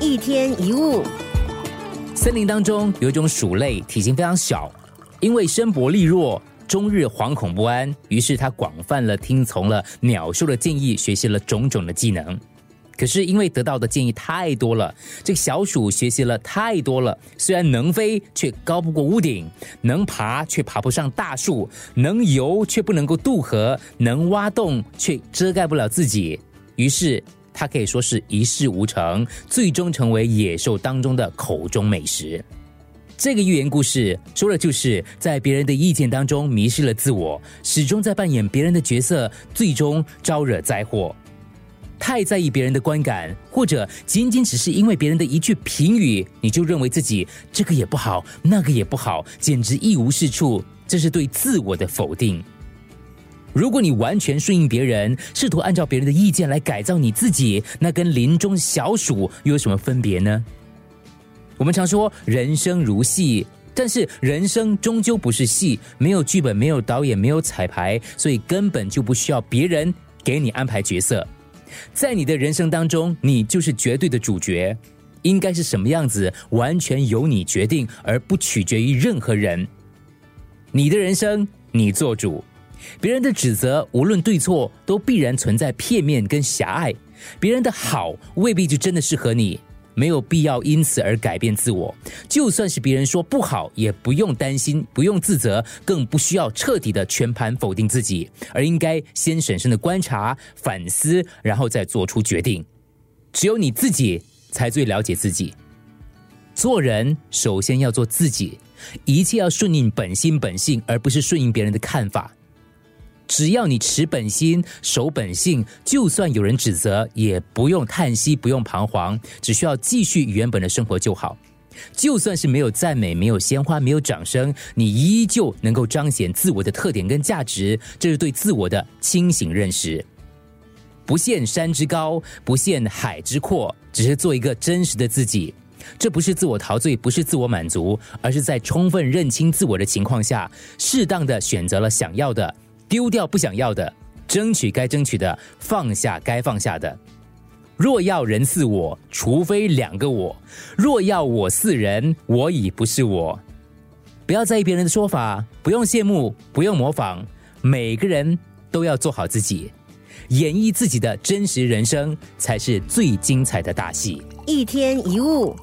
一天一物，森林当中有一种鼠类，体型非常小，因为身薄力弱，终日惶恐不安，于是它广泛了听从了鸟兽的建议，学习了种种的技能。可是因为得到的建议太多了，这个小鼠学习了太多了，虽然能飞，却高不过屋顶；能爬，却爬不上大树；能游，却不能够渡河；能挖洞，却遮盖不了自己。于是。它可以说是一事无成，最终成为野兽当中的口中美食。这个寓言故事说的就是在别人的意见当中迷失了自我，始终在扮演别人的角色，最终招惹灾祸。太在意别人的观感，或者仅仅只是因为别人的一句评语，你就认为自己这个也不好，那个也不好，简直一无是处，这是对自我的否定。如果你完全顺应别人，试图按照别人的意见来改造你自己，那跟林中小鼠又有什么分别呢？我们常说人生如戏，但是人生终究不是戏，没有剧本，没有导演，没有彩排，所以根本就不需要别人给你安排角色。在你的人生当中，你就是绝对的主角，应该是什么样子，完全由你决定，而不取决于任何人。你的人生，你做主。别人的指责，无论对错，都必然存在片面跟狭隘。别人的好，未必就真的适合你，没有必要因此而改变自我。就算是别人说不好，也不用担心，不用自责，更不需要彻底的全盘否定自己，而应该先审慎的观察、反思，然后再做出决定。只有你自己才最了解自己。做人首先要做自己，一切要顺应本心本性，而不是顺应别人的看法。只要你持本心、守本性，就算有人指责，也不用叹息，不用彷徨，只需要继续原本的生活就好。就算是没有赞美、没有鲜花、没有掌声，你依旧能够彰显自我的特点跟价值，这是对自我的清醒认识。不限山之高，不限海之阔，只是做一个真实的自己。这不是自我陶醉，不是自我满足，而是在充分认清自我的情况下，适当的选择了想要的。丢掉不想要的，争取该争取的，放下该放下的。若要人似我，除非两个我；若要我似人，我已不是我。不要在意别人的说法，不用羡慕，不用模仿。每个人都要做好自己，演绎自己的真实人生，才是最精彩的大戏。一天一物。